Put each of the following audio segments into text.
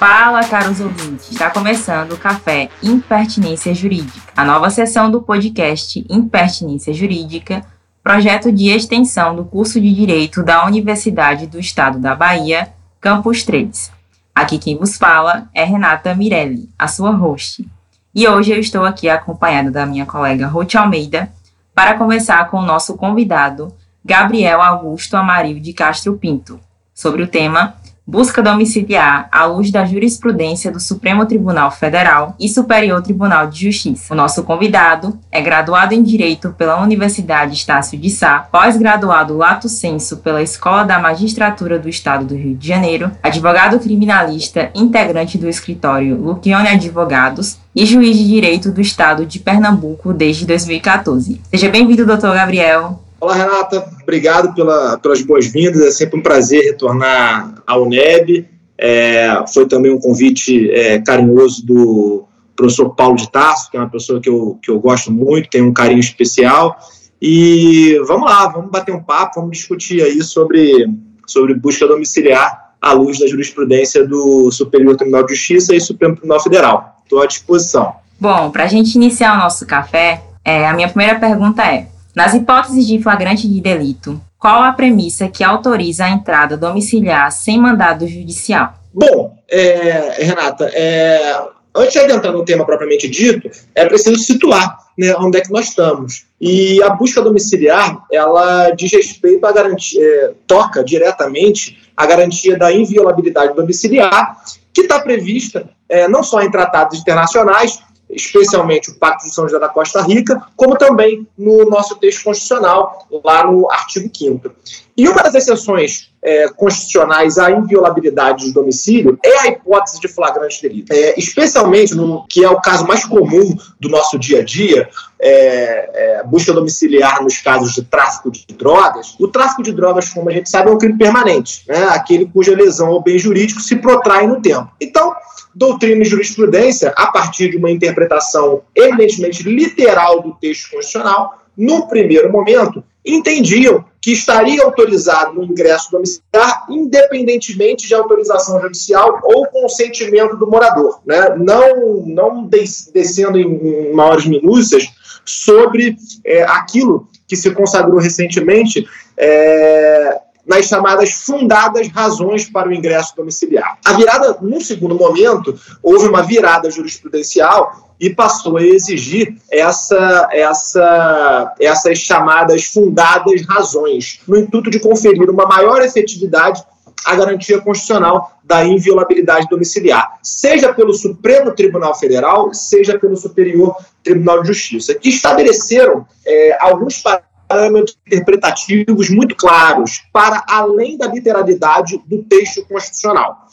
Fala, caros ouvintes! Está começando o Café Impertinência Jurídica, a nova sessão do podcast Impertinência Jurídica, projeto de extensão do curso de Direito da Universidade do Estado da Bahia, Campus 3. Aqui quem vos fala é Renata Mirelli, a sua host. E hoje eu estou aqui acompanhada da minha colega Ruth Almeida para conversar com o nosso convidado, Gabriel Augusto Amarildo de Castro Pinto, sobre o tema busca domiciliar à luz da jurisprudência do Supremo Tribunal Federal e Superior Tribunal de Justiça. O nosso convidado é graduado em Direito pela Universidade Estácio de Sá, pós-graduado lato sensu pela Escola da Magistratura do Estado do Rio de Janeiro, advogado criminalista, integrante do escritório Lucione Advogados e juiz de direito do Estado de Pernambuco desde 2014. Seja bem-vindo, doutor Gabriel. Olá, Renata. Obrigado pela, pelas boas-vindas. É sempre um prazer retornar ao UNEB. É, foi também um convite é, carinhoso do professor Paulo de Tarso, que é uma pessoa que eu, que eu gosto muito, tem um carinho especial. E vamos lá, vamos bater um papo, vamos discutir aí sobre, sobre busca domiciliar à luz da jurisprudência do Superior Tribunal de Justiça e Supremo Tribunal Federal. Estou à disposição. Bom, para a gente iniciar o nosso café, é, a minha primeira pergunta é: nas hipóteses de flagrante de delito, qual a premissa que autoriza a entrada domiciliar sem mandado judicial? Bom, é, Renata, é, antes de adentrar no tema propriamente dito, é preciso situar né, onde é que nós estamos. E a busca domiciliar, ela diz respeito à garantia, é, toca diretamente a garantia da inviolabilidade domiciliar, que está prevista é, não só em tratados internacionais, especialmente o Pacto de São José da Costa Rica, como também no nosso texto constitucional, lá no artigo 5 E uma das exceções é, constitucionais à inviolabilidade do domicílio é a hipótese de flagrante delito. É, especialmente no que é o caso mais comum do nosso dia a dia, é, é, busca domiciliar nos casos de tráfico de drogas. O tráfico de drogas, como a gente sabe, é um crime permanente, né? aquele cuja lesão ao bem jurídico se protrai no tempo. Então, doutrina e jurisprudência, a partir de uma interpretação eminentemente literal do texto constitucional, no primeiro momento, entendiam que estaria autorizado o ingresso domiciliar independentemente de autorização judicial ou consentimento do morador, né? não, não descendo em, maiores minúcias sobre é, aquilo que se consagrou recentemente é, nas chamadas fundadas razões para o ingresso domiciliar. A virada, num segundo momento, houve uma virada jurisprudencial e passou a exigir essa, essa, essas chamadas fundadas razões, no intuito de conferir uma maior efetividade à garantia constitucional da inviolabilidade domiciliar, seja pelo Supremo Tribunal Federal, seja pelo Superior Tribunal de Justiça, que estabeleceram é, alguns parâmetros interpretativos muito claros, para além da literalidade do texto constitucional.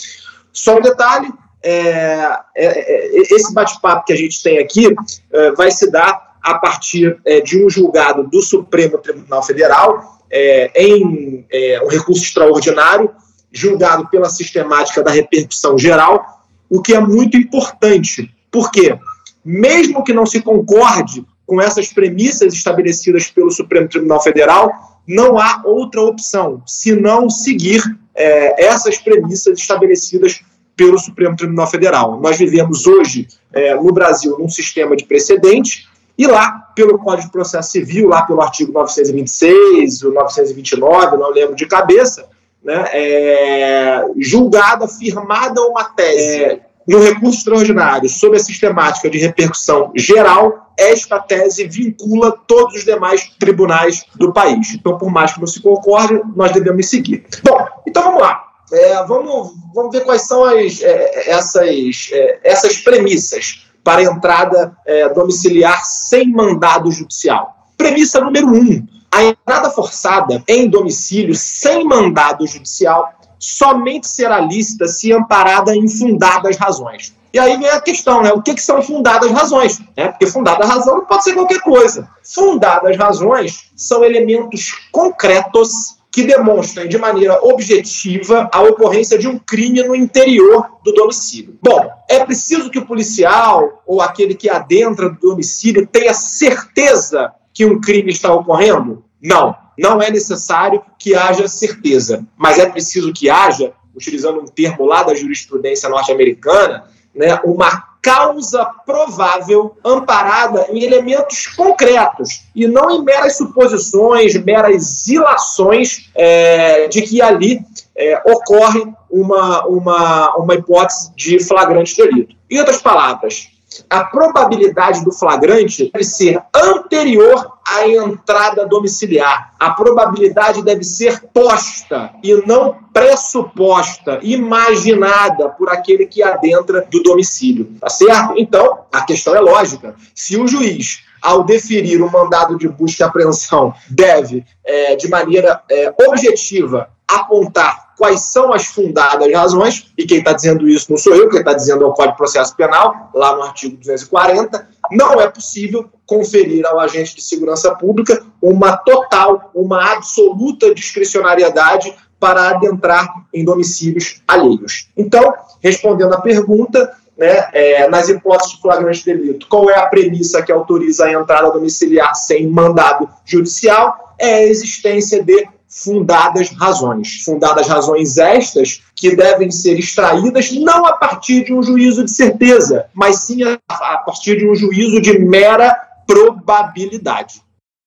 Só um detalhe: é, é, é, esse bate-papo que a gente tem aqui é, vai se dar a partir é, de um julgado do Supremo Tribunal Federal é, em um recurso extraordinário, julgado pela sistemática da repercussão geral, o que é muito importante, porque mesmo que não se concorde com essas premissas estabelecidas pelo Supremo Tribunal Federal, não há outra opção senão seguir é, essas premissas estabelecidas pelo Supremo Tribunal Federal. Nós vivemos hoje é, no Brasil num sistema de precedente e lá pelo Código de Processo Civil, lá pelo artigo 926, o 929, não lembro de cabeça, né, é, julgada, firmada uma tese é, no recurso extraordinário sob a sistemática de repercussão geral, esta tese vincula todos os demais tribunais do país. Então, por mais que não se concorde, nós devemos seguir. Bom, então vamos lá. É, vamos, vamos ver quais são as, é, essas, é, essas premissas para entrada é, domiciliar sem mandado judicial. Premissa número um: a entrada forçada em domicílio sem mandado judicial somente será lícita se amparada em fundadas razões. E aí vem a questão, né? O que, que são fundadas razões? Né? Porque fundada razão não pode ser qualquer coisa. Fundadas razões são elementos concretos que demonstram de maneira objetiva a ocorrência de um crime no interior do domicílio. Bom, é preciso que o policial ou aquele que adentra do domicílio tenha certeza que um crime está ocorrendo? Não. Não é necessário que haja certeza, mas é preciso que haja utilizando um termo lá da jurisprudência norte-americana, né, uma causa provável amparada em elementos concretos e não em meras suposições, meras ilações é, de que ali é, ocorre uma, uma, uma hipótese de flagrante delito. Em outras palavras, a probabilidade do flagrante deve ser anterior à entrada domiciliar. A probabilidade deve ser posta e não pressuposta, imaginada por aquele que adentra do domicílio. Tá certo? Então, a questão é lógica. Se o juiz ao deferir o mandado de busca e apreensão, deve, é, de maneira é, objetiva, apontar quais são as fundadas razões, e quem está dizendo isso não sou eu, quem está dizendo é o Código de Processo Penal, lá no artigo 240, não é possível conferir ao agente de segurança pública uma total, uma absoluta discricionariedade para adentrar em domicílios alheios. Então, respondendo à pergunta, né, é, nas hipóteses de flagrante delito, qual é a premissa que autoriza a entrada domiciliar sem mandado judicial? É a existência de fundadas razões. Fundadas razões estas que devem ser extraídas não a partir de um juízo de certeza, mas sim a, a partir de um juízo de mera probabilidade.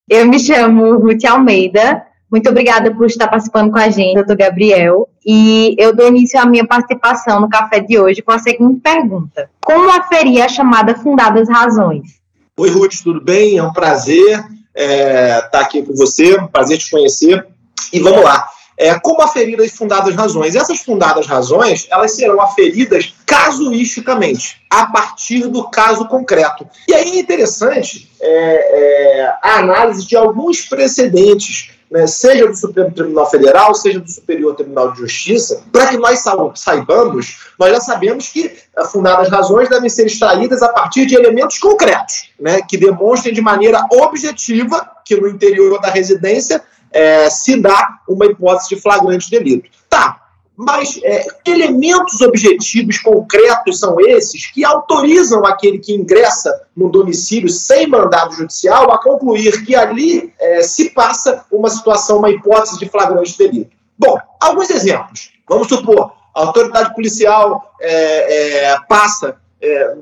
Eu me chamo Ruth Almeida. Muito obrigada por estar participando com a gente, doutor Gabriel. E eu dou início à minha participação no café de hoje com a seguinte pergunta: Como aferir a chamada fundadas razões? Oi, Ruth, tudo bem? É um prazer é, estar aqui com você, um prazer te conhecer. E vamos lá. É, como aferir as fundadas razões? Essas fundadas razões, elas serão aferidas casuisticamente, a partir do caso concreto. E aí é interessante é, é, a análise de alguns precedentes, né, seja do Supremo Tribunal Federal, seja do Superior Tribunal de Justiça, para que nós saibamos, nós já sabemos que fundadas razões devem ser extraídas a partir de elementos concretos, né, que demonstrem de maneira objetiva que no interior da residência é, se dá uma hipótese de flagrante delito. Tá, mas é, que elementos objetivos concretos são esses que autorizam aquele que ingressa no domicílio sem mandado judicial a concluir que ali é, se passa uma situação, uma hipótese de flagrante delito? Bom, alguns exemplos. Vamos supor, a autoridade policial é, é passa é,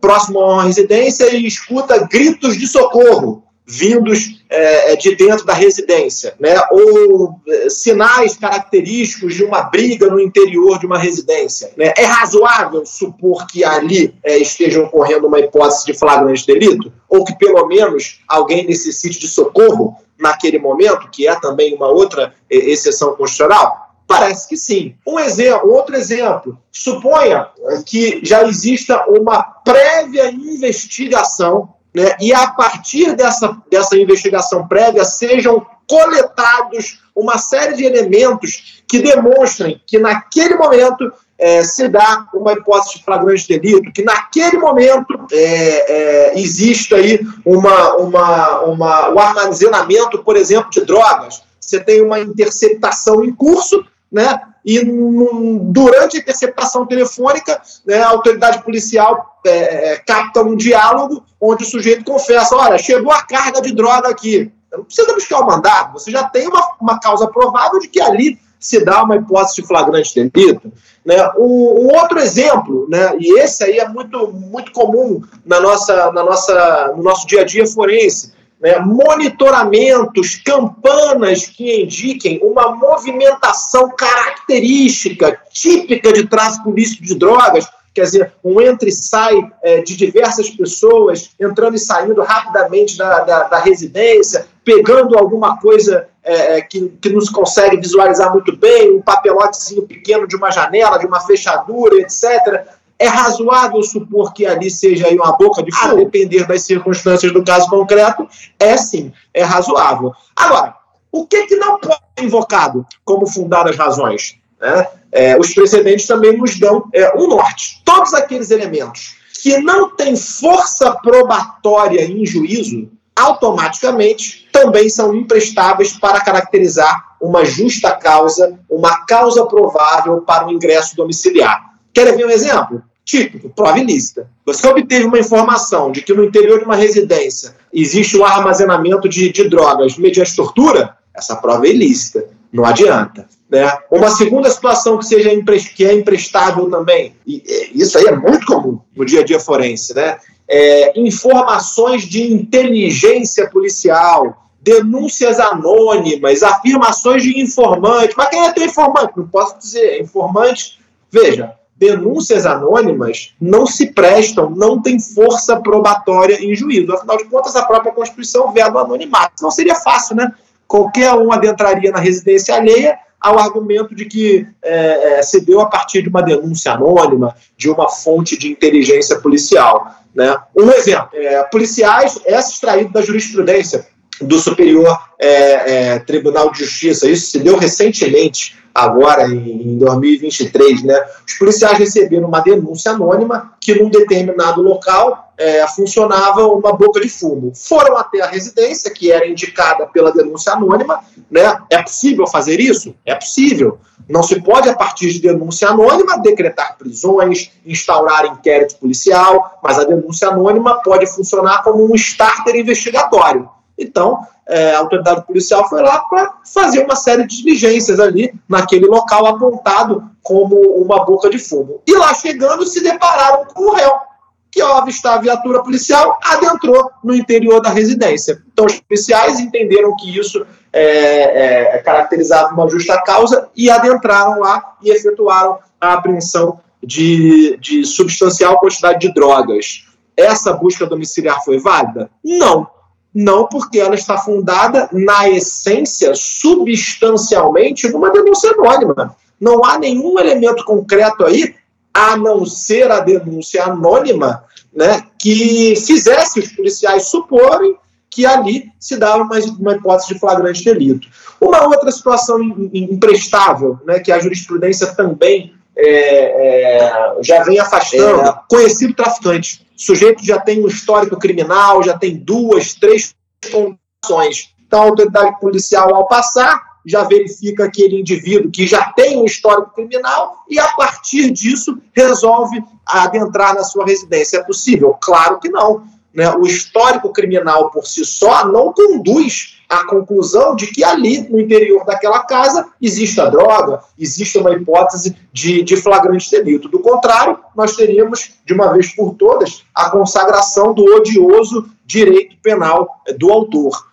próximo a uma residência e escuta gritos de socorro vindos é, de dentro da residência, né? ou é, sinais característicos de uma briga no interior de uma residência. Né? É razoável supor que ali é, esteja ocorrendo uma hipótese de flagrante delito? Ou que pelo menos alguém necessite de socorro naquele momento, que é também uma outra exceção constitucional? Parece que sim. Um exemplo, outro exemplo, suponha que já exista uma prévia investigação né, e a partir dessa, dessa investigação prévia sejam coletados uma série de elementos que demonstrem que naquele momento é, se dá uma hipótese de flagrante delito, que naquele momento é, é, existe aí uma, uma, uma, o armazenamento, por exemplo, de drogas. Você tem uma interceptação em curso, né? E durante a interceptação telefônica, né, a autoridade policial é, é, capta um diálogo onde o sujeito confessa: olha, chegou a carga de droga aqui. Não precisa buscar o mandado, você já tem uma, uma causa provável de que ali se dá uma hipótese de flagrante delito. Né? Um, um, outro exemplo, né, e esse aí é muito, muito comum na nossa, na nossa, no nosso dia a dia forense, né, monitoramentos, campanas que indiquem uma movimentação característica, típica de tráfico ilícito de drogas, quer dizer, um entra e sai é, de diversas pessoas entrando e saindo rapidamente da, da, da residência, pegando alguma coisa é, é que, que nos consegue visualizar muito bem, um papelotezinho pequeno de uma janela, de uma fechadura, etc. É razoável supor que ali seja aí uma boca de fogo? A depender das circunstâncias do caso concreto, é sim, é razoável. Agora, o que, que não pode ser invocado como fundadas razões? Né? É, os precedentes também nos dão é, um norte. Todos aqueles elementos que não têm força probatória em juízo, automaticamente também são imprestáveis para caracterizar uma justa causa, uma causa provável para o ingresso domiciliar. Querem ver um exemplo? Típico, prova ilícita. Você obteve uma informação de que no interior de uma residência existe um armazenamento de, de drogas mediante tortura, essa prova é ilícita. Não adianta. Né? Uma segunda situação que seja que é emprestável também, e isso aí é muito comum no dia a dia forense, né? É, informações de inteligência policial, denúncias anônimas, afirmações de informante. Mas quem é teu informante? Não posso dizer. Informante, veja, denúncias anônimas não se prestam, não tem força probatória em juízo. Afinal de contas, a própria Constituição vê do anonimato. Não seria fácil, né? Qualquer um adentraria na residência alheia ao argumento de que é, é, se deu a partir de uma denúncia anônima, de uma fonte de inteligência policial. Né? Um exemplo: é, policiais é extraído da jurisprudência do Superior é, é, Tribunal de Justiça. Isso se deu recentemente, agora em, 2023. Né? Os policiais receberam uma denúncia anônima que, num determinado local, é, funcionava uma boca de fumo. Foram até a residência, que era indicada pela denúncia anônima. Né? É possível fazer isso? É possível. Não se pode, a partir de denúncia anônima, decretar prisões, instaurar inquérito policial, mas a denúncia anônima pode funcionar como um starter investigatório. Então, é, a autoridade policial foi lá para fazer uma série de diligências ali naquele local apontado como uma boca de fumo. E lá chegando, se depararam com o réu, que ao avistar a viatura policial, adentrou no interior da residência. Então, os policiais entenderam que isso é, é, caracterizava uma justa causa e adentraram lá e efetuaram a apreensão de, de substancial quantidade de drogas. Essa busca domiciliar foi válida? Não não, porque ela está fundada, na essência, substancialmente, numa denúncia anônima. Não há nenhum elemento concreto aí, a não ser a denúncia anônima, né, que fizesse os policiais suporem que ali se dava uma, uma hipótese de flagrante delito. Uma outra situação imprestável, né, que a jurisprudência também é, é, já vem afastando, é. conhecido traficante. O sujeito já tem um histórico criminal, já tem duas, três condições. Então, a autoridade policial, ao passar, já verifica aquele indivíduo que já tem um histórico criminal e, a partir disso, resolve adentrar na sua residência. É possível? Claro que não. Né? O histórico criminal por si só não conduz à conclusão de que ali, no interior daquela casa, existe a droga, existe uma hipótese de, de flagrante delito. Do contrário, nós teríamos, de uma vez por todas, a consagração do odioso direito penal do autor.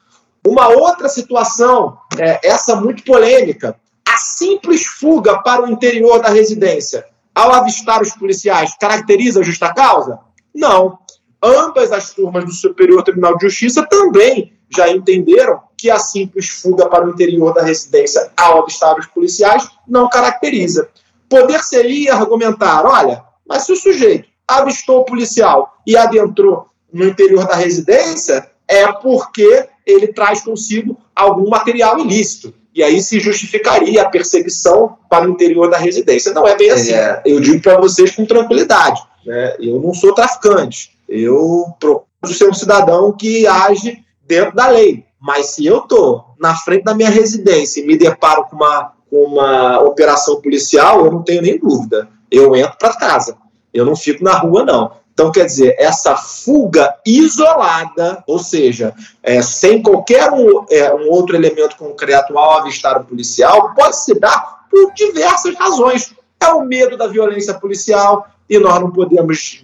Uma outra situação, é, essa muito polêmica, a simples fuga para o interior da residência, ao avistar os policiais, caracteriza a justa causa? Não ambas as turmas do Superior Tribunal de Justiça também já entenderam que a simples fuga para o interior da residência ao avistar os policiais não caracteriza. Poder seria argumentar, olha, mas se o sujeito avistou o policial e adentrou no interior da residência, é porque ele traz consigo algum material ilícito. E aí se justificaria a perseguição para o interior da residência. Não é bem assim. É. Eu digo para vocês com tranquilidade. Né? Eu não sou traficante. Eu procuro ser um cidadão que age dentro da lei. Mas se eu estou na frente da minha residência e me deparo com uma, uma operação policial, eu não tenho nem dúvida. Eu entro para casa. Eu não fico na rua, não. Então, quer dizer, essa fuga isolada, ou seja, é, sem qualquer um, é, um, outro elemento concreto ao avistar o policial, pode se dar por diversas razões. É o medo da violência policial, e nós não podemos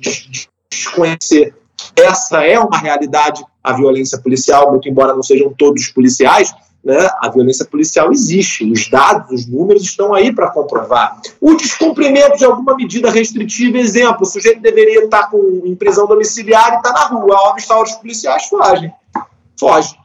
desconhecer. Essa é uma realidade, a violência policial, muito embora não sejam todos policiais, né, a violência policial existe. Os dados, os números estão aí para comprovar. O descumprimento de alguma medida restritiva, exemplo, o sujeito deveria estar com, em prisão domiciliar e está na rua, ao avistar os policiais, foge. Foge.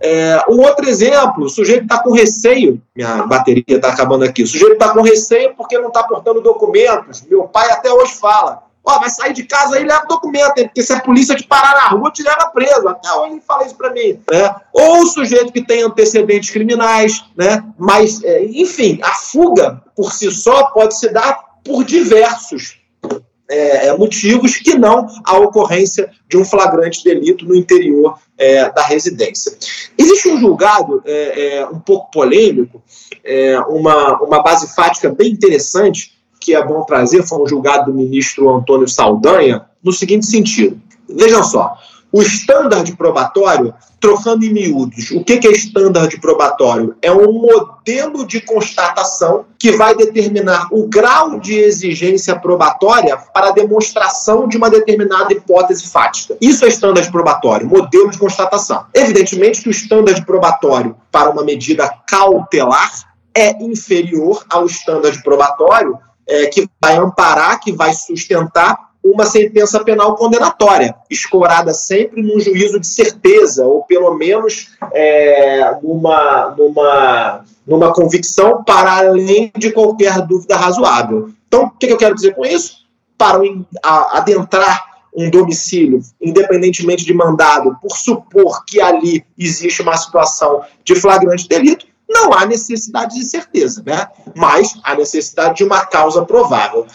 É, um outro exemplo, o sujeito está com receio, minha bateria está acabando aqui, o sujeito está com receio porque não está portando documentos. Meu pai até hoje fala, Ó, vai sair de casa aí e leva documento, hein? porque se a polícia te parar na rua, te leva preso. Até hoje ele fala isso para mim. Né? Ou o sujeito que tem antecedentes criminais, né? Mas, é, enfim, a fuga por si só pode se dar por diversos é, é motivos que não a ocorrência de um flagrante delito no interior é, da residência. Existe um julgado é, é, um pouco polêmico, uma, uma base fática bem interessante, que é bom trazer foi um julgado do ministro Antônio Saldanha, no seguinte sentido. Vejam só, O standard probatório, trocando em miúdos, o que é standard probatório? É um modelo de constatação que vai determinar o grau de exigência probatória para a demonstração de uma determinada hipótese fática. Isso é standard probatório, modelo de constatação. Evidentemente que o standard probatório para uma medida cautelar é inferior ao standard probatório é, que vai amparar, que vai sustentar uma sentença penal condenatória, escorada sempre num juízo de certeza, ou pelo menos é, numa, numa, numa convicção para além de qualquer dúvida razoável. Então, o que eu quero dizer com isso? Para adentrar um domicílio, independentemente de mandado, por supor que ali existe uma situação de flagrante delito, não há necessidade de certeza, né? mas há necessidade de uma causa provável.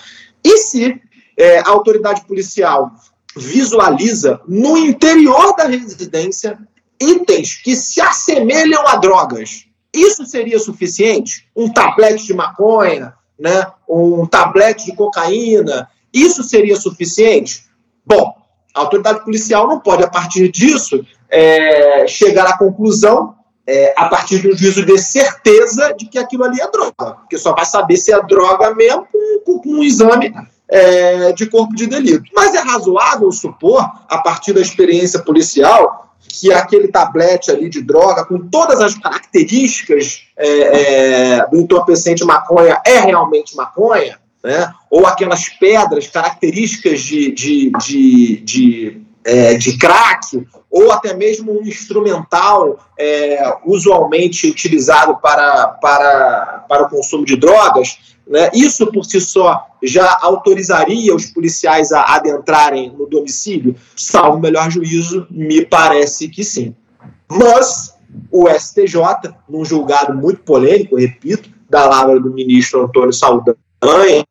E se é, a autoridade policial visualiza no interior da residência itens que se assemelham a drogas. Isso seria suficiente? Um tablete de maconha, né? um tablete de cocaína, isso seria suficiente? Bom, a autoridade policial não pode, a partir disso, é, chegar à conclusão, é, a partir de um juízo de certeza de que aquilo ali é droga, porque só vai saber se é droga mesmo com, com um exame é, de corpo de delito. Mas é razoável supor, a partir da experiência policial, que aquele tablete ali de droga, com todas as características é, é, do entorpecente maconha, é realmente maconha, né? ou aquelas pedras características de, de, de, de, é, de crack, ou até mesmo um instrumental é, usualmente utilizado para, para, para o consumo de drogas, né? Isso por si só já autorizaria os policiais a adentrarem no domicílio? Salvo melhor juízo, me parece que sim. Mas o STJ, num julgado muito polêmico, repito, da lavra do ministro Antônio Saldanha,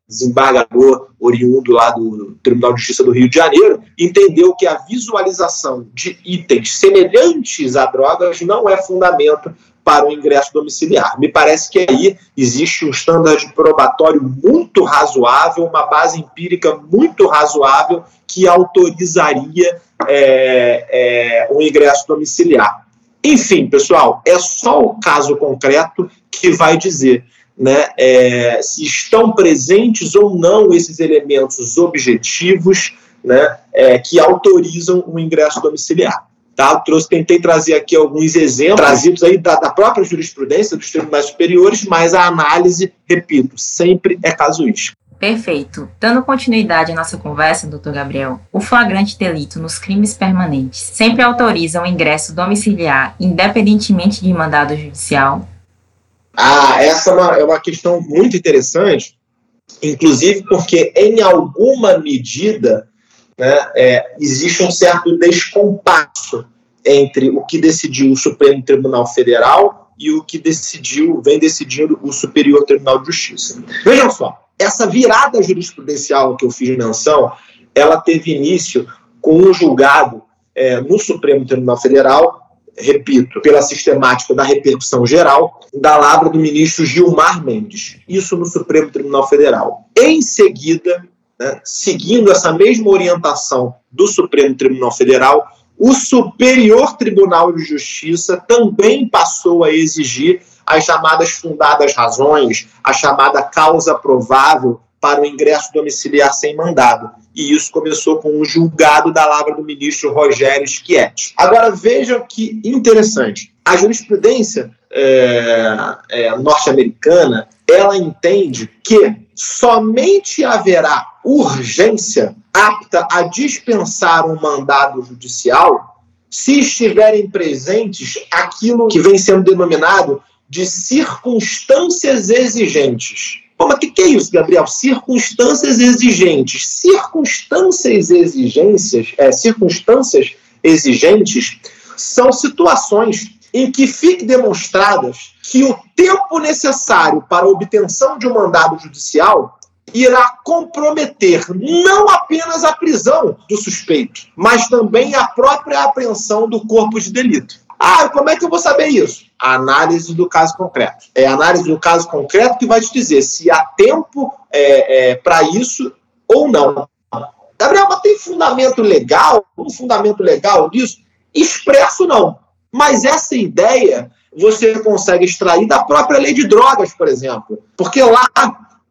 desembargador oriundo lá do Tribunal de Justiça do Rio de Janeiro, entendeu que a visualização de itens semelhantes a drogas não é fundamento para o ingresso domiciliar. Me parece que aí existe um standard probatório muito razoável, uma base empírica muito razoável que autorizaria é, é, o ingresso domiciliar. Enfim, pessoal, é só o caso concreto que vai dizer né, é, se estão presentes ou não esses elementos objetivos né, é, que autorizam o ingresso domiciliar. Tá? Trouxe, tentei trazer aqui alguns exemplos trazidos aí da, da, própria jurisprudência dos tribunais superiores, mas a análise, repito, sempre é casuística. Perfeito. Dando continuidade à nossa conversa, doutor Gabriel, o flagrante delito nos crimes permanentes sempre autoriza o ingresso domiciliar, independentemente de mandado judicial? Ah, essa é uma, é uma questão muito interessante, inclusive porque, em alguma medida, né, é, existe um certo descompasso entre o que decidiu o Supremo Tribunal Federal e o que decidiu, vem decidindo o Superior Tribunal de Justiça. Vejam só, essa virada jurisprudencial que eu fiz menção, ela teve início com um julgado é, no Supremo Tribunal Federal, repito, pela sistemática da repercussão geral, da lavra do ministro Gilmar Mendes, isso no Supremo Tribunal Federal. Em seguida, né, seguindo essa mesma orientação do Supremo Tribunal Federal, o Superior Tribunal de Justiça também passou a exigir as chamadas fundadas razões, a chamada causa provável para o ingresso domiciliar sem mandado. E isso começou com o julgado da lavra do ministro Rogério Schietti. Agora vejam que interessante. A jurisprudência é, é, norte-americana ela entende que somente haverá urgência apta a dispensar um mandado judicial se estiverem presentes aquilo que vem sendo denominado de circunstâncias exigentes. Pô, mas o que, que é isso, Gabriel? Circunstâncias exigentes. Circunstâncias exigências, é, circunstâncias exigentes são situações em que fique demonstradas que o tempo necessário para a obtenção de um mandado judicial irá comprometer não apenas a prisão do suspeito, mas também a própria apreensão do corpo de delito. Ah, como é que eu vou saber isso? Análise do caso concreto. É a análise do caso concreto que vai te dizer se há tempo é, é, para isso ou não. Gabriel, mas tem fundamento legal? Um fundamento legal disso? Expresso não. Mas essa ideia você consegue extrair da própria lei de drogas, por exemplo. Porque lá,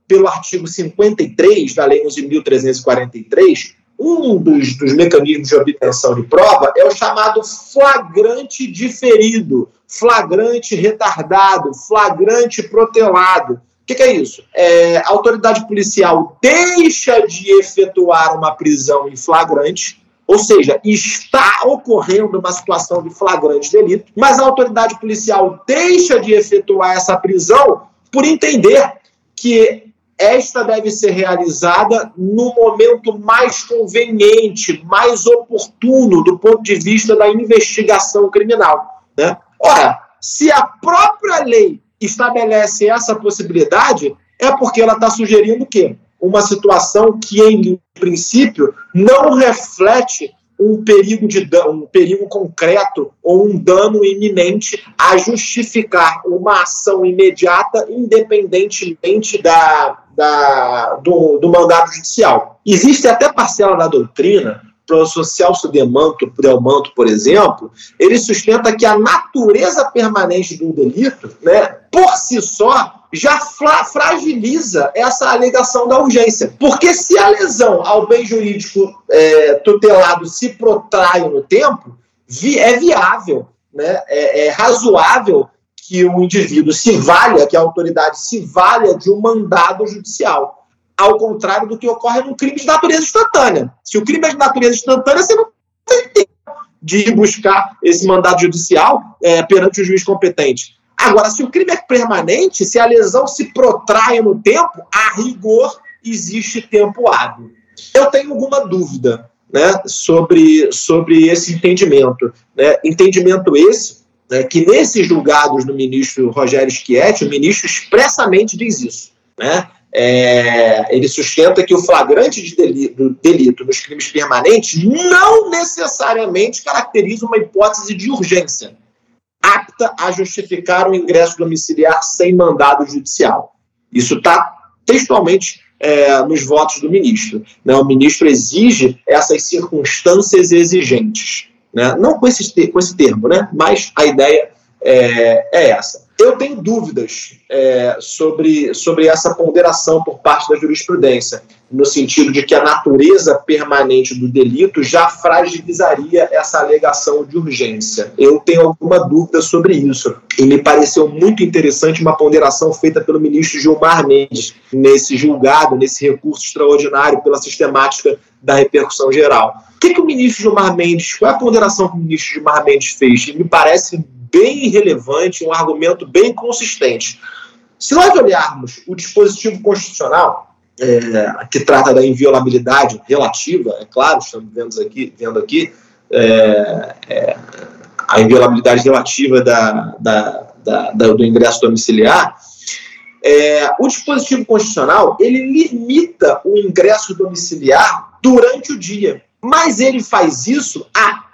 pelo artigo 53 da Lei 11.343, um dos, dos, mecanismos de obtenção de prova é o chamado flagrante diferido, flagrante retardado, flagrante protelado. O que, que, é isso? É, a autoridade policial deixa de efetuar uma prisão em flagrante, ou seja, está ocorrendo uma situação de flagrante delito, mas a autoridade policial deixa de efetuar essa prisão por entender que esta deve ser realizada no momento mais conveniente, mais oportuno do ponto de vista da investigação criminal. Né? Ora, se a própria lei estabelece essa possibilidade, é porque ela está sugerindo o quê? Uma situação que, em princípio, não reflete um perigo, de, um perigo concreto ou um dano iminente a justificar uma ação imediata, independentemente da, da, do, do mandato judicial. Existe até parcela da doutrina para o social Sudemanto, Delmanto, por exemplo, ele sustenta que a natureza permanente do delito, né, por si só, já fragiliza essa alegação da urgência. Porque se a lesão ao bem jurídico é, tutelado se protrai no tempo, vi é viável, né, é, é razoável que o indivíduo se valha, que a autoridade se valha de um mandado judicial ao contrário do que ocorre num crime de natureza instantânea. Se o crime é de natureza instantânea, você não tem tempo de ir buscar esse mandado judicial é, perante o juiz competente. Agora, se o crime é permanente, se a lesão se protrai no tempo, a rigor existe tempo hábil. Eu tenho alguma dúvida né, sobre, sobre esse entendimento. Né? Entendimento esse né, que nesses julgados do ministro Rogério Schietti, o ministro expressamente diz isso. Né? É, ele sustenta que o flagrante de delito, delito nos crimes permanentes não necessariamente caracteriza uma hipótese de urgência apta a justificar o ingresso domiciliar sem mandado judicial. Isso está textualmente é, nos votos do ministro. Né? O ministro exige essas circunstâncias exigentes. Né? Não com esse, com esse termo, né? mas a ideia é, é essa. Eu tenho dúvidas é, sobre, sobre essa ponderação por parte da jurisprudência, no sentido de que a natureza permanente do delito já fragilizaria essa alegação de urgência. Eu tenho alguma dúvida sobre isso. E me pareceu muito interessante uma ponderação feita pelo ministro Gilmar Mendes nesse julgado, nesse recurso extraordinário pela sistemática da repercussão geral. O que, que o ministro Gilmar Mendes, qual é a ponderação que o ministro Gilmar Mendes fez? Me parece bem relevante, um argumento bem consistente. Se nós olharmos o dispositivo constitucional, é, que trata da inviolabilidade relativa, é claro, estamos vendo aqui, vendo aqui é, é, a inviolabilidade relativa da, da, da, do ingresso domiciliar, é, o dispositivo constitucional ele limita o ingresso domiciliar durante o dia mas ele faz isso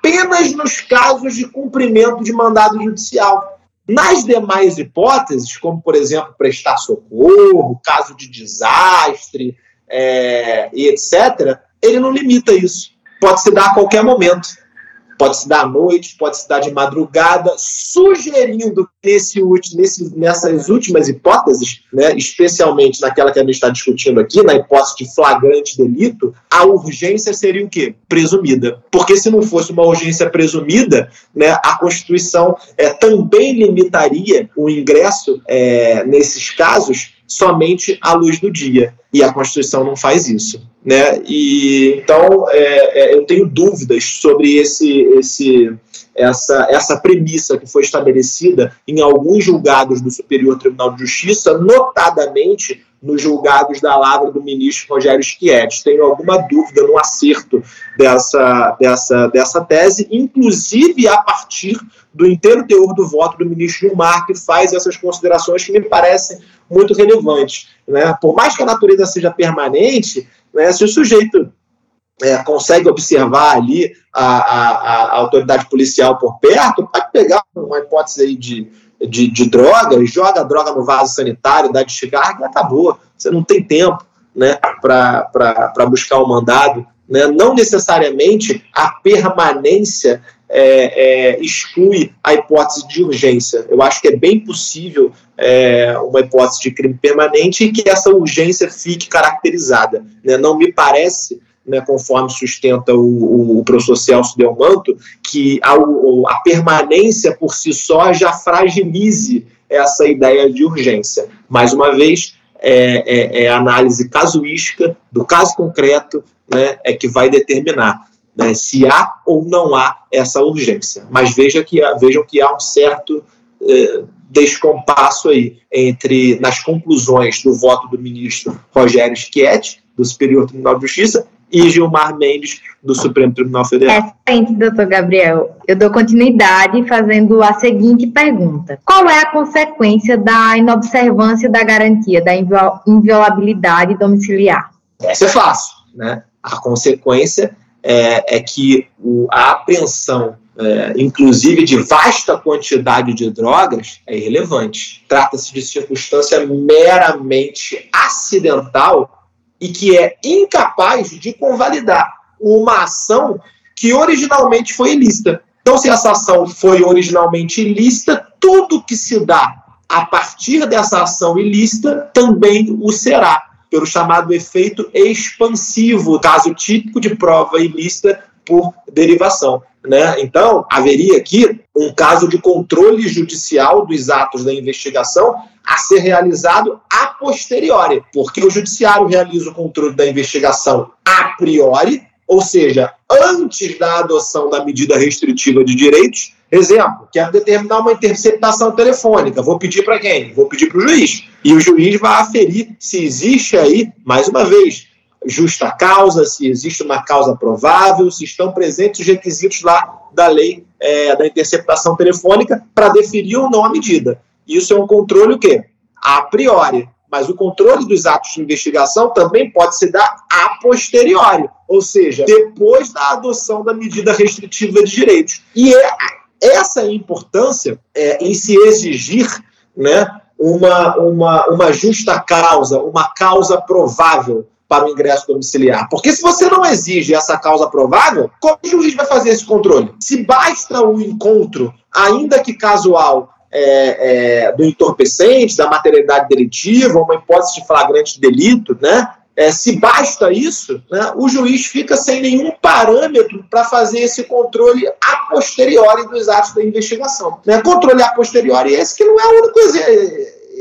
apenas nos casos de cumprimento de mandado judicial. Nas demais hipóteses, como por exemplo prestar socorro, caso de desastre é, e etc., ele não limita isso. Pode se dar a qualquer momento pode se dar à noite, pode se dar de madrugada, sugerindo nesse, nesse, nessas últimas hipóteses, né, especialmente naquela que a gente está discutindo aqui, na hipótese de flagrante delito, a urgência seria o quê? Presumida. Porque se não fosse uma urgência presumida, né, a Constituição é, também limitaria o ingresso é, nesses casos somente à luz do dia. E a Constituição não faz isso. Né? E, então, é, é, eu tenho dúvidas sobre esse, esse, essa, essa premissa que foi estabelecida em alguns julgados do Superior Tribunal de Justiça, notadamente nos julgados da lavra do ministro Rogério Schietti. Tenho alguma dúvida no acerto dessa, dessa, dessa tese, inclusive a partir do inteiro teor do voto do ministro Gilmar, que faz essas considerações que me parecem muito relevantes. Né? Por mais que a natureza seja permanente, né, se o sujeito é, consegue observar ali a, a, a, autoridade policial por perto, pode pegar uma hipótese aí de, de, de droga, joga a droga no vaso sanitário, dá descarga e acabou. Você não tem tempo né, para buscar o um mandado Né? Não necessariamente a permanência é, é, exclui a hipótese de urgência. Eu acho que é bem possível é, uma hipótese de crime permanente e que essa urgência fique caracterizada. Né? Não me parece né, conforme sustenta o, o, professor Celso Delmanto, que a, a, permanência por si só já fragilize essa ideia de urgência. Mais uma vez, é, é, é análise casuística do caso concreto né, é que vai determinar né, se há ou não há essa urgência. Mas veja que, vejam que há um certo eh, descompasso aí entre nas conclusões do voto do ministro Rogério Schietti, do Superior Tribunal de Justiça, e Gilmar Mendes, do Supremo Tribunal Federal. Excelente, doutor Gabriel. Eu dou continuidade fazendo a seguinte pergunta: Qual é a consequência da inobservância da garantia da inviolabilidade domiciliar? Essa é fácil, né? A consequência é, é que o, a apreensão, é, inclusive de vasta quantidade de drogas, é irrelevante. Trata-se de circunstância meramente acidental e que é incapaz de convalidar uma ação que originalmente foi ilícita. Então, se essa ação foi originalmente ilícita, tudo que se dá a partir dessa ação ilícita também o será, pelo chamado efeito expansivo, caso típico de prova ilícita por derivação. Né? Então, haveria aqui um caso de controle judicial dos atos da investigação a ser realizado a posteriori, porque o judiciário realiza o controle da investigação a priori, ou seja, antes da adoção da medida restritiva de direitos. Exemplo, quero determinar uma interceptação telefônica. Vou pedir para quem? Vou pedir para o juiz. E o juiz vai aferir se existe aí, mais uma vez, justa causa, se existe uma causa provável, se estão presentes os requisitos lá da lei é, da interceptação telefônica para definir ou não a medida. Isso é um controle o quê? A priori. Mas o controle dos atos de investigação também pode se dar a posteriori, ou seja, depois da adoção da medida restritiva de direitos. E é essa importância é, em se exigir né, uma, uma, uma justa causa, uma causa provável para o ingresso domiciliar. Porque se você não exige essa causa provável, como o juiz vai fazer esse controle? Se basta o encontro, ainda que casual, é, é, do entorpecente, da materialidade delitiva, uma hipótese de flagrante delito, né? É, se basta isso, né, o juiz fica sem nenhum parâmetro para fazer esse controle a posteriori dos atos da investigação. Né? Controle a posteriori esse que não é o único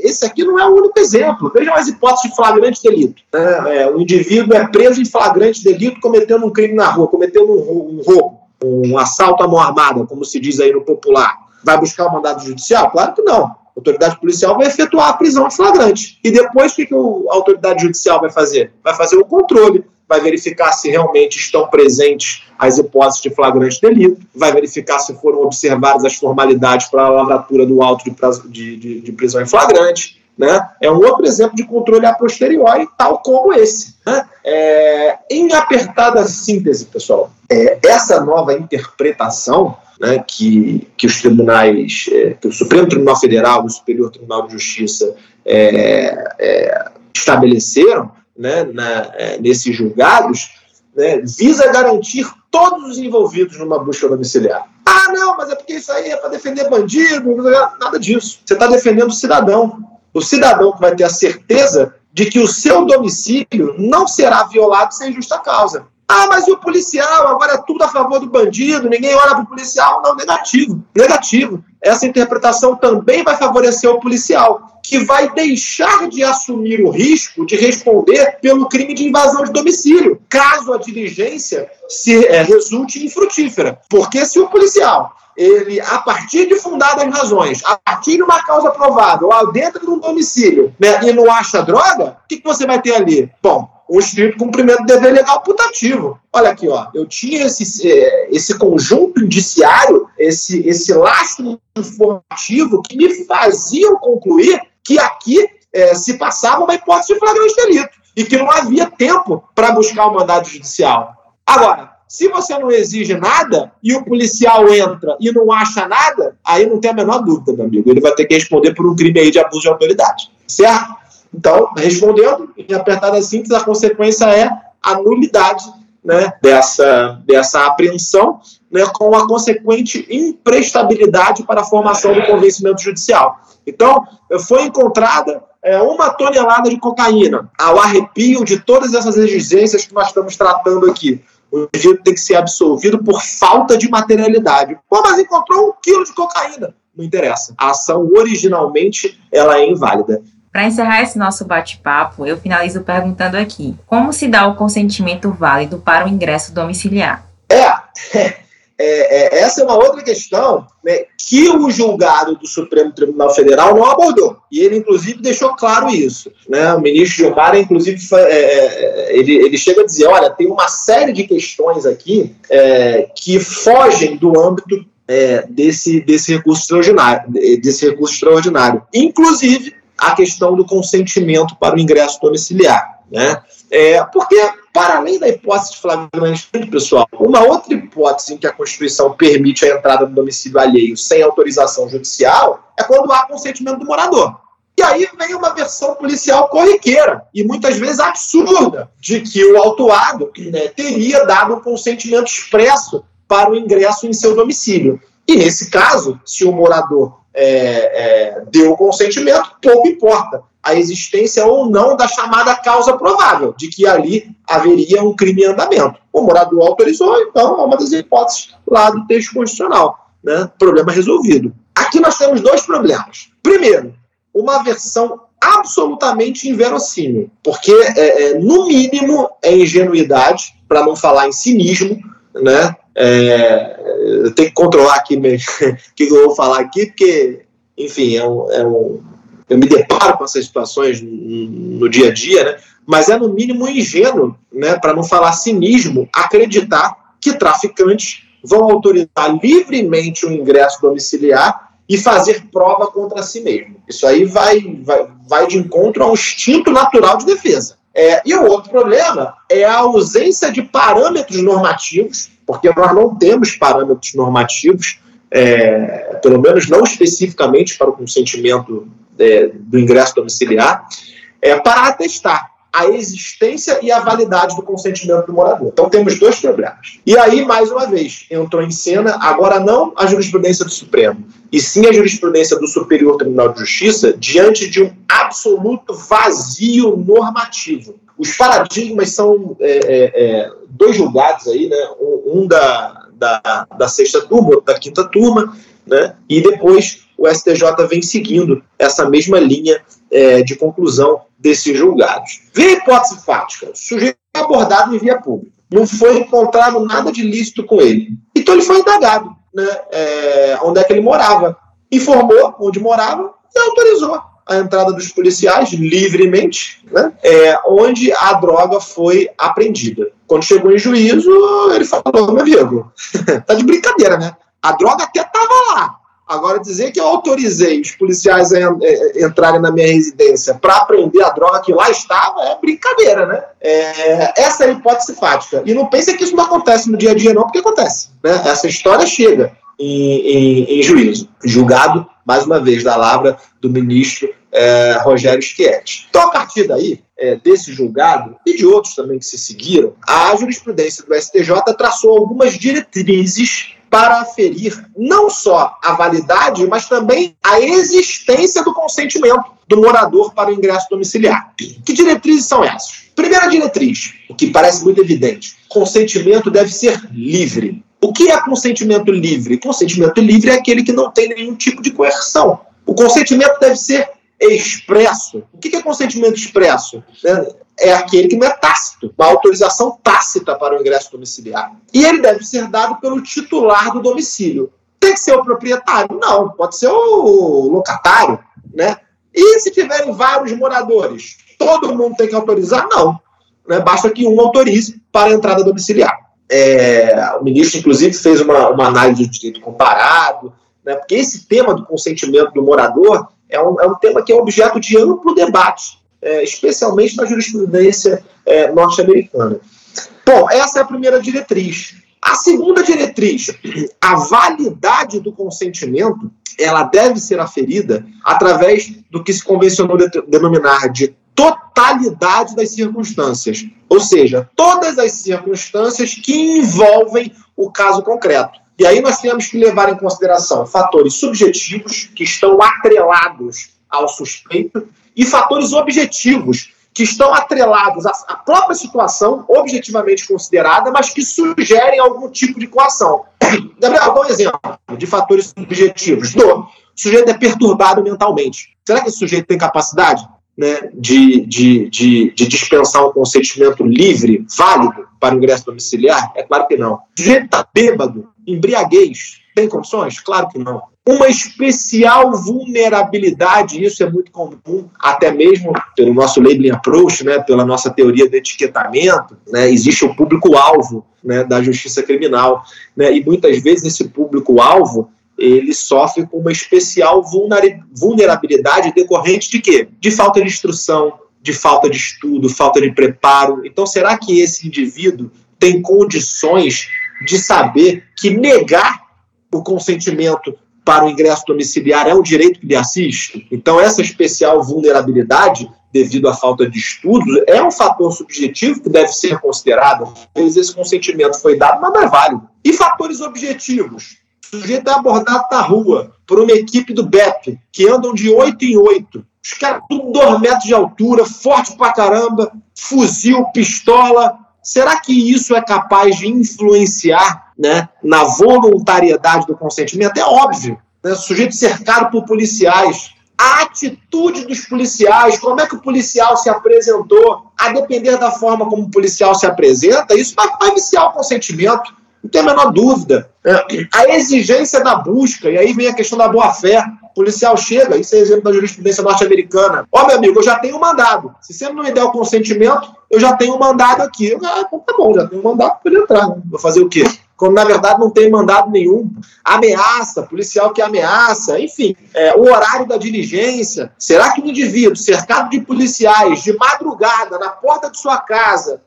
esse aqui não é o único exemplo. Vejam as hipóteses de flagrante delito. Né? É, o indivíduo é preso em flagrante delito cometendo um crime na rua, cometendo um, um roubo, um assalto à mão armada, como se diz aí no popular. Vai buscar o mandado judicial? Claro que não. A autoridade policial vai efetuar a prisão em flagrante. E depois, o que, que a autoridade judicial vai fazer? Vai fazer o controle, vai verificar se realmente estão presentes as hipóteses de flagrante delito, vai verificar se foram observadas as formalidades para a lavratura do auto de, prazo, de, de, de prisão em flagrante. Né? É um outro exemplo de controle a posteriori, tal como esse. Né? É, em apertada síntese, pessoal, é, essa nova interpretação né, que, que os tribunais, é, que o Supremo Tribunal Federal e o Superior Tribunal de Justiça é, é, estabeleceram né, na, é, nesses julgados, né, visa garantir todos os envolvidos numa busca domiciliar. Ah, não, mas é porque isso aí é para defender bandido, nada disso. Você está defendendo o cidadão. O cidadão que vai ter a certeza de que o seu domicílio não será violado sem justa causa. Ah, mas e o policial? Agora é tudo a favor do bandido, ninguém olha para o policial. Não, negativo. Negativo. Essa interpretação também vai favorecer o policial, que vai deixar de assumir o risco de responder pelo crime de invasão de domicílio, caso a diligência se é, resulte infrutífera. Porque se o policial ele, a partir de fundadas razões, a partir de uma causa provável, dentro de um domicílio, né, e não acha droga, o que, que você vai ter ali? Bom, um estrito cumprimento do dever legal putativo. Olha aqui, ó, eu tinha esse, é, esse conjunto indiciário, esse, esse lastro informativo que me faziam concluir que aqui é, se passava uma hipótese de flagrante delito e que não havia tempo para buscar o mandado judicial. Agora, se você não exige nada e o policial entra e não acha nada, aí não tem a menor dúvida, meu amigo. Ele vai ter que responder por um crime aí de abuso de autoridade. Certo? Então, respondendo, em apertada síntese, a consequência é a nulidade né, dessa, dessa apreensão, né, com a consequente imprestabilidade para a formação do convencimento judicial. Então, foi encontrada é, uma tonelada de cocaína, ao arrepio de todas essas exigências que nós estamos tratando aqui. O indivíduo tem que ser absolvido por falta de materialidade. Pô, mas encontrou um quilo de cocaína. Não interessa. A ação originalmente ela é inválida. Para encerrar esse nosso bate-papo, eu finalizo perguntando aqui: como se dá o consentimento válido para o ingresso domiciliar? É, é, é essa é uma outra questão né, que o julgado do Supremo Tribunal Federal não abordou. E ele, inclusive, deixou claro isso. Né? O ministro Gilmar, inclusive, foi, é, é, ele, ele chega a dizer: olha, tem uma série de questões aqui é, que fogem do âmbito é, desse, desse recurso extraordinário, desse recurso extraordinário. Inclusive a questão do consentimento para o ingresso domiciliar. Né? É, porque, para além da hipótese de flagrante, pessoal, uma outra hipótese em que a Constituição permite a entrada no domicílio alheio sem autorização judicial é quando há consentimento do morador. E aí vem uma versão policial corriqueira e muitas vezes absurda de que o autuado né, teria dado um consentimento expresso para o ingresso em seu domicílio. E nesse caso, se o morador é, é, deu consentimento, pouco importa a existência ou não da chamada causa provável, de que ali haveria um crime em andamento. O morador autorizou, então é uma das hipóteses lá do texto constitucional. Né? Problema resolvido. Aqui nós temos dois problemas. Primeiro, uma versão absolutamente inverossímil, porque, é, é, no mínimo, é ingenuidade, para não falar em cinismo, né? É, eu tenho que controlar aqui o que eu vou falar aqui, porque, enfim, é um, é um, eu me deparo com essas situações no, dia a dia, né? mas é no mínimo ingênuo, né, para não falar cinismo, acreditar que traficantes vão autorizar livremente o ingresso domiciliar e fazer prova contra si mesmo. Isso aí vai, vai, vai de encontro ao instinto natural de defesa. É, e o outro problema é a ausência de parâmetros normativos, porque nós não temos parâmetros normativos, é, pelo menos não especificamente para o consentimento é, do ingresso domiciliar, é, para atestar a existência e a validade do consentimento do morador. Então temos dois problemas. E aí, mais uma vez, entrou em cena, agora não a jurisprudência do Supremo, e sim a jurisprudência do Superior Tribunal de Justiça, diante de um absoluto vazio normativo. Os paradigmas são é, é, é dois julgados aí, né? um, da, da, da sexta turma, outro da quinta turma, né? e depois o STJ vem seguindo essa mesma linha é, de conclusão desses julgados. Vê a hipótese fática. O sujeito foi abordado em via pública. Não foi encontrado nada de lícito com ele. Então ele foi indagado, né, é, onde é que ele morava. Informou onde morava e autorizou a entrada dos policiais livremente, né, é, onde a droga foi apreendida. Quando chegou em juízo, ele falou: meu amigo, tá de brincadeira, né? A droga até estava lá, Agora, dizer que eu autorizei os policiais a é, entrarem na minha residência para apreender a droga que lá estava é brincadeira, né? É, essa é a hipótese fática. E não pense que isso não acontece no dia a dia, não, porque acontece. Né? Essa história chega em, em, em juízo, julgado, mais uma vez, da lavra do ministro é, Rogério Schietti. Então, a partir daí, é, desse julgado e de outros também que se seguiram, a jurisprudência do STJ traçou algumas diretrizes para aferir não só a validade, mas também a existência do consentimento do morador para o ingresso domiciliar. Que diretrizes são essas? Primeira diretriz, o que parece muito evidente: consentimento deve ser livre. O que é consentimento livre? Consentimento livre é aquele que não tem nenhum tipo de coerção. O consentimento deve ser expresso. O que é consentimento expresso? É aquele que não é tácito, uma autorização tácita para o ingresso domiciliar. E ele deve ser dado pelo titular do domicílio. Tem que ser o proprietário? Não, pode ser o locatário, né? E se tiverem vários moradores, todo mundo tem que autorizar? Não. Né? Basta que um autorize para a entrada domiciliar. É, o ministro, inclusive, fez uma, uma análise de direito comparado, né? porque esse tema do consentimento do morador é um, é um tema que é objeto de amplo debate, é, especialmente na jurisprudência é, norte-americana. Bom, essa é a primeira diretriz. A segunda diretriz, a validade do consentimento, ela deve ser aferida através do que se convencionou de, denominar de totalidade das circunstâncias, ou seja, todas as circunstâncias que envolvem o caso concreto. E aí nós temos que levar em consideração fatores subjetivos que estão atrelados ao suspeito e fatores objetivos que estão atrelados à própria situação objetivamente considerada, mas que sugerem algum tipo de coação. Gabriel, dá um exemplo de fatores subjetivos. Do, o sujeito é perturbado mentalmente. Será que esse sujeito tem capacidade né, de, de, de, de, dispensar um consentimento livre, válido, para o ingresso domiciliar? É claro que não. O está bêbado, embriaguez, tem condições? Claro que não. Uma especial vulnerabilidade, isso é muito comum, até mesmo pelo nosso labeling approach, né, pela nossa teoria de etiquetamento, né, existe o público-alvo né, da justiça criminal. Né, e muitas vezes esse público-alvo ele sofre com uma especial vulnerabilidade decorrente de quê? De falta de instrução, de falta de estudo, falta de preparo. Então, será que esse indivíduo tem condições de saber que negar o consentimento para o ingresso domiciliar é um direito que lhe assiste? Então, essa especial vulnerabilidade, devido à falta de estudo, é um fator subjetivo que deve ser considerado. Às vezes, esse consentimento foi dado, mas não é válido. E fatores objetivos? Sujeito é abordado na rua por uma equipe do BEP, que andam de 8 em 8. Os caras tudo 2 metros de altura, forte pra caramba, fuzil, pistola. Será que isso é capaz de influenciar né, na voluntariedade do consentimento? É óbvio. Né? Sujeito cercado por policiais. A atitude dos policiais, como é que o policial se apresentou, a depender da forma como o policial se apresenta, isso vai, vai o consentimento. Não tem a menor dúvida. É, a exigência da busca, e aí vem a questão da boa-fé. O policial chega, isso é exemplo da jurisprudência norte-americana. Ó, oh, meu amigo, eu já tenho um mandado. Se você não me der o consentimento, eu já tenho um mandado aqui. Ah, então tá bom, já tenho um mandado, pode entrar. Né? Vou fazer o quê? Quando na verdade não tem mandado nenhum. Ameaça, policial que ameaça, enfim. É, o horário da diligência. Será que um indivíduo cercado de policiais, de madrugada, na porta de sua casa,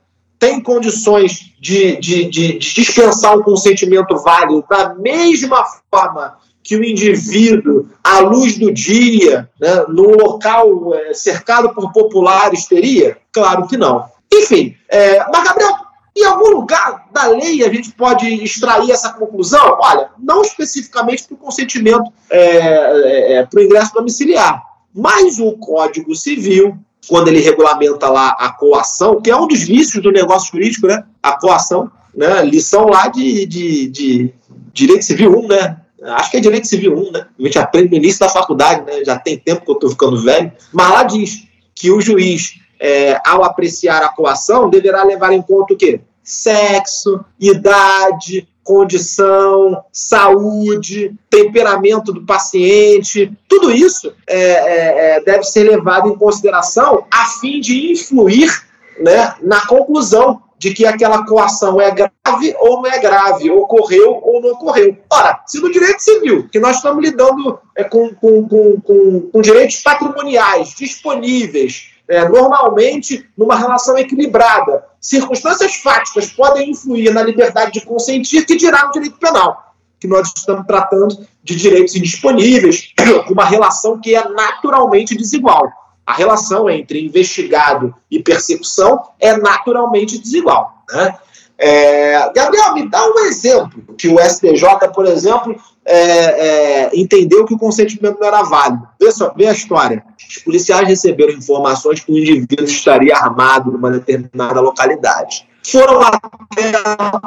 tem condições de, de, de, de dispensar um consentimento válido da mesma forma que o indivíduo, à luz do dia, né, local é, cercado por populares, teria? Claro que não. Enfim, é, mas, Gabriel, em algum lugar da lei a gente pode extrair essa conclusão? Olha, não especificamente para o consentimento, é, é, é para o ingresso domiciliar, mas o Código Civil quando ele regulamenta lá a coação, que é um dos vícios do negócio jurídico, né? A coação, né? Lição lá de, de, de Direito Civil 1, né? Acho que é Direito Civil 1, né? A gente aprende no início da faculdade, né? Já tem tempo que eu estou ficando velho. Mas lá diz que o juiz, é, ao apreciar a coação, deverá levar em conta o quê? Sexo, idade, condição, saúde, temperamento do paciente, tudo isso é, é, é, deve ser levado em consideração a fim de influir né, na conclusão de que aquela coação é grave ou não é grave, ocorreu ou não ocorreu. Ora, se no direito civil, que nós estamos lidando é, com, com, com, com, com direitos patrimoniais disponíveis, é, normalmente numa relação equilibrada. Circunstâncias fáticas podem influir na liberdade de consentir, que dirá no direito penal, que nós estamos tratando de direitos indisponíveis, uma relação que é naturalmente desigual. A relação entre investigado e persecução é naturalmente desigual. Né? É, Gabriel, me dá um exemplo que o STJ, por exemplo, é, é, entendeu que o consentimento não era válido. Vê, só, vê a história. Os policiais receberam informações que o indivíduo estaria armado numa determinada localidade. Foram até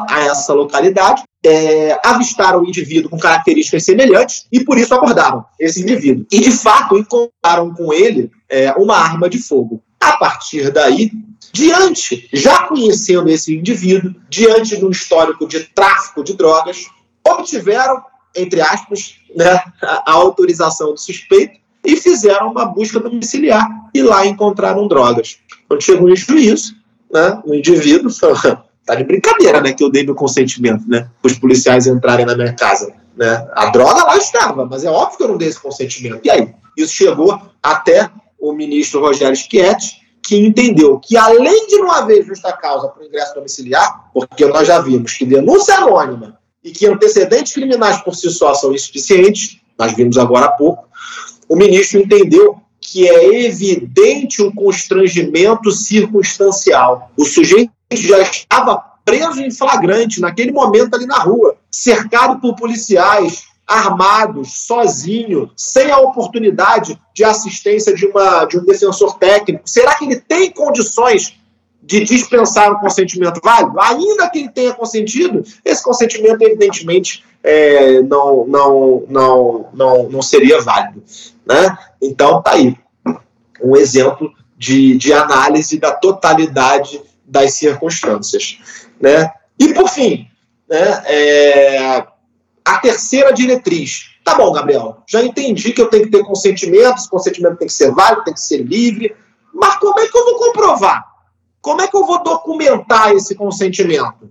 a essa localidade, é, avistaram o indivíduo com características semelhantes e por isso abordaram esse indivíduo. E de fato encontraram com ele é, uma arma de fogo. A partir daí, diante, já conhecendo esse indivíduo, diante de um histórico de tráfico de drogas, obtiveram entre aspas, né, a autorização do suspeito e fizeram uma busca domiciliar e lá encontraram drogas. Quando chegou no juízo, né, o indivíduo falou, tá de brincadeira, né, que eu dei meu consentimento, né, para os policiais entrarem na minha casa, né, a droga lá estava, mas é óbvio que eu não dei esse consentimento. E aí, isso chegou até o ministro Rogério Schietti, que entendeu que além de não haver justa causa para o ingresso domiciliar, porque nós já vimos que denúncia anônima e que antecedentes criminais por si só são insuficientes, nós vimos agora há pouco, o ministro entendeu que é evidente o constrangimento circunstancial. O sujeito já estava preso em flagrante, naquele momento ali na rua, cercado por policiais, armados, sozinho, sem a oportunidade de assistência de, uma, de um defensor técnico. Será que ele tem condições de dispensar o consentimento válido? Ainda que ele tenha consentido, esse consentimento, evidentemente, é, não, não, não, não, não seria válido. Né? Então, tá aí um exemplo de, de análise da totalidade das circunstâncias. Né? E, por fim, né, é, a terceira diretriz. Tá bom, Gabriel, já entendi que eu tenho que ter consentimento, esse consentimento tem que ser válido, tem que ser livre, mas como é que eu vou comprovar? Como é que eu vou documentar esse consentimento?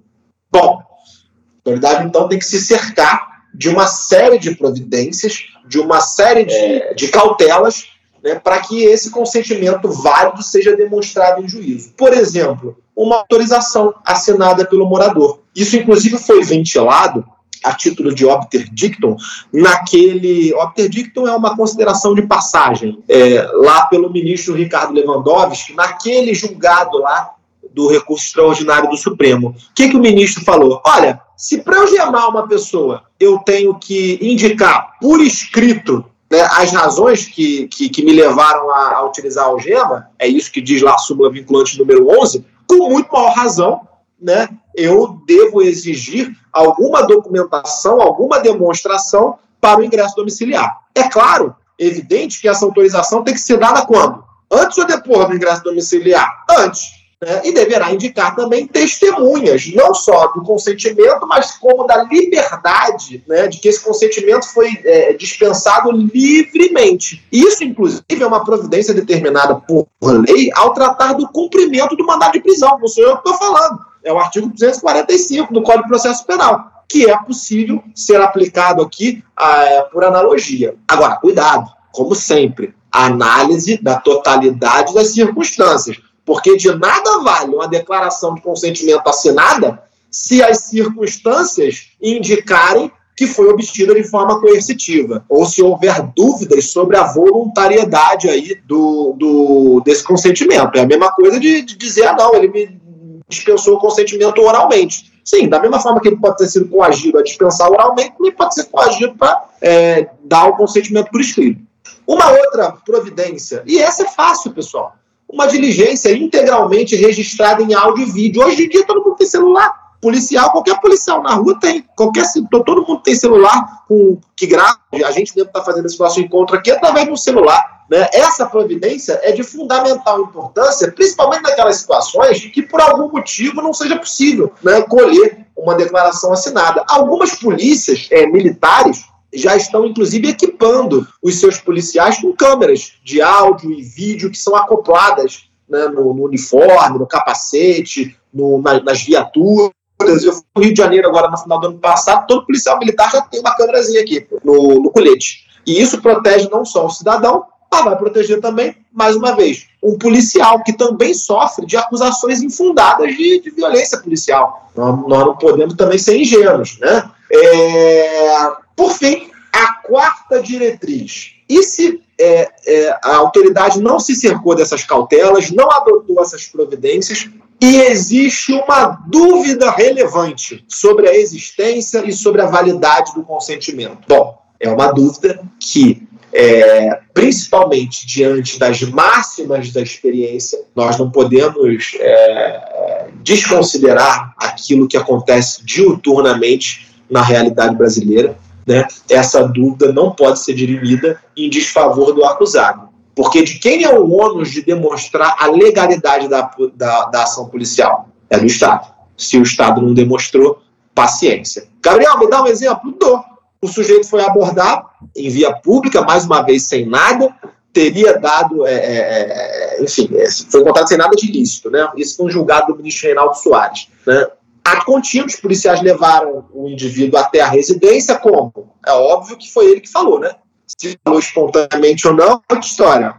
Bom, a autoridade então tem que se cercar de uma série de providências, de uma série de, é. de cautelas, né, para que esse consentimento válido seja demonstrado em juízo. Por exemplo, uma autorização assinada pelo morador. Isso, inclusive, foi ventilado a título de obter dictum, naquele. Obter dictum é uma consideração de passagem, é, lá pelo ministro Ricardo Lewandowski, naquele julgado lá do recurso extraordinário do Supremo. O que, que o ministro falou? Olha, se para eu gemar uma pessoa eu tenho que indicar por escrito né, as razões que, que, que, me levaram a, a utilizar a algema, é isso que diz lá a súmula vinculante número 11, com muito maior razão, né, eu devo exigir alguma documentação, alguma demonstração para o ingresso domiciliar. É claro, evidente que essa autorização tem que ser dada quando? Antes ou depois do ingresso domiciliar? Antes. Né? E deverá indicar também testemunhas, não só do consentimento, mas como da liberdade, né? de que esse consentimento foi é, dispensado livremente. Isso, inclusive, é uma providência determinada por lei ao tratar do cumprimento do mandado de prisão. Sou eu que estou falando é o artigo 245 do Código de Processo Penal, que é possível ser aplicado aqui ah, por analogia. Agora, cuidado, como sempre, análise da totalidade das circunstâncias, porque de nada vale uma declaração de consentimento assinada se as circunstâncias indicarem que foi obtida de forma coercitiva, ou se houver dúvidas sobre a voluntariedade aí do, do desse consentimento. É a mesma coisa de, de dizer, ah, não, ele me dispensou o consentimento oralmente. Sim, da mesma forma que ele pode ter sido coagido a dispensar oralmente, ele pode ser coagido para é, dar o consentimento por escrito. Uma outra providência, e essa é fácil, pessoal, uma diligência integralmente registrada em áudio e vídeo. Hoje em dia todo mundo tem celular policial, qualquer policial na rua tem, qualquer todo mundo tem celular com que grava. A gente mesmo está fazendo esse nosso encontro aqui através do celular. Né? Essa providência é de fundamental importância, principalmente naquelas situações que, por algum motivo, não seja possível né, colher uma declaração assinada. Algumas polícias é, militares já estão, inclusive, equipando os seus policiais com câmeras de áudio e vídeo que são acopladas né, no, no, uniforme, no capacete, no, na, nas viaturas. Eu fui no Rio de Janeiro agora no final do ano passado, todo policial militar já tem uma câmerazinha aqui no, no colete. E isso protege não só o cidadão, mas vai proteger também, mais uma vez, um policial que também sofre de acusações infundadas de, de violência policial. Nós, nós, não podemos também ser ingênuos. Né? É, por fim, a quarta diretriz. E se é, é, a autoridade não se cercou dessas cautelas, não adotou essas providências, e existe uma dúvida relevante sobre a existência e sobre a validade do consentimento. Bom, é uma dúvida que, é, principalmente diante das máximas da experiência, nós não podemos é, desconsiderar aquilo que acontece diuturnamente na realidade brasileira. Né? Essa dúvida não pode ser dirimida em desfavor do acusado. Porque de quem é o ônus de demonstrar a legalidade da, da, da ação policial? É do Estado. Se o Estado não demonstrou, paciência. Gabriel, me dá um exemplo? Dou. O sujeito foi abordado em via pública, mais uma vez sem nada, teria dado, é, é, é enfim, é, foi encontrado sem nada de ilícito, né? Isso foi um julgado do ministro Reinaldo Soares. Né? A contínuo, os policiais levaram o indivíduo até a residência, como? É óbvio que foi ele que falou, né? Se falou espontaneamente ou não, é outra história.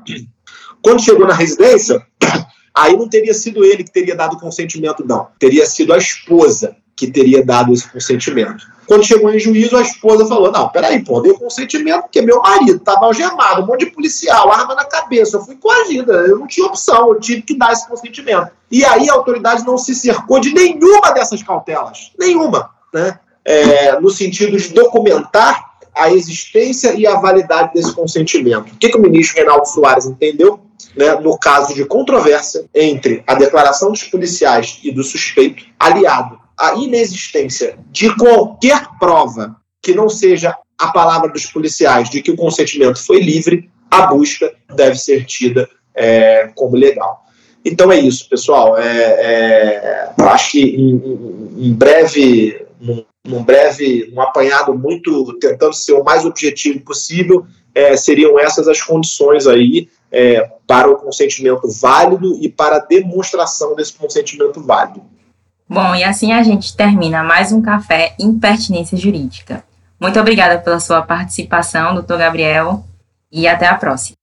Quando chegou na residência, aí não teria sido ele que teria dado consentimento, não. Teria sido a esposa. que teria dado esse consentimento. Quando chegou em juízo, a esposa falou: Não, peraí, pô, deu consentimento porque meu marido estava algemado, um monte de policial, arma na cabeça, eu fui coagida, eu não tinha opção, eu tive que dar esse consentimento. E aí a autoridade não se cercou de nenhuma dessas cautelas, nenhuma, né? É, no sentido de documentar a existência e a validade desse consentimento. O que, que o ministro Reinaldo Soares entendeu? Né, no caso de controvérsia entre a declaração dos policiais e do suspeito, aliado à inexistência de qualquer prova que não seja a palavra dos policiais de que o consentimento foi livre, a busca deve ser tida é, como legal. Então é isso, pessoal. É, é, acho que em, em, breve, num, num, breve, um apanhado muito tentando ser o mais objetivo possível, é, seriam essas as condições aí é, para o consentimento válido e para a demonstração desse consentimento válido. Bom, e assim a gente termina mais um café Impertinência Jurídica. Muito obrigada pela sua participação, doutor Gabriel, e até a próxima.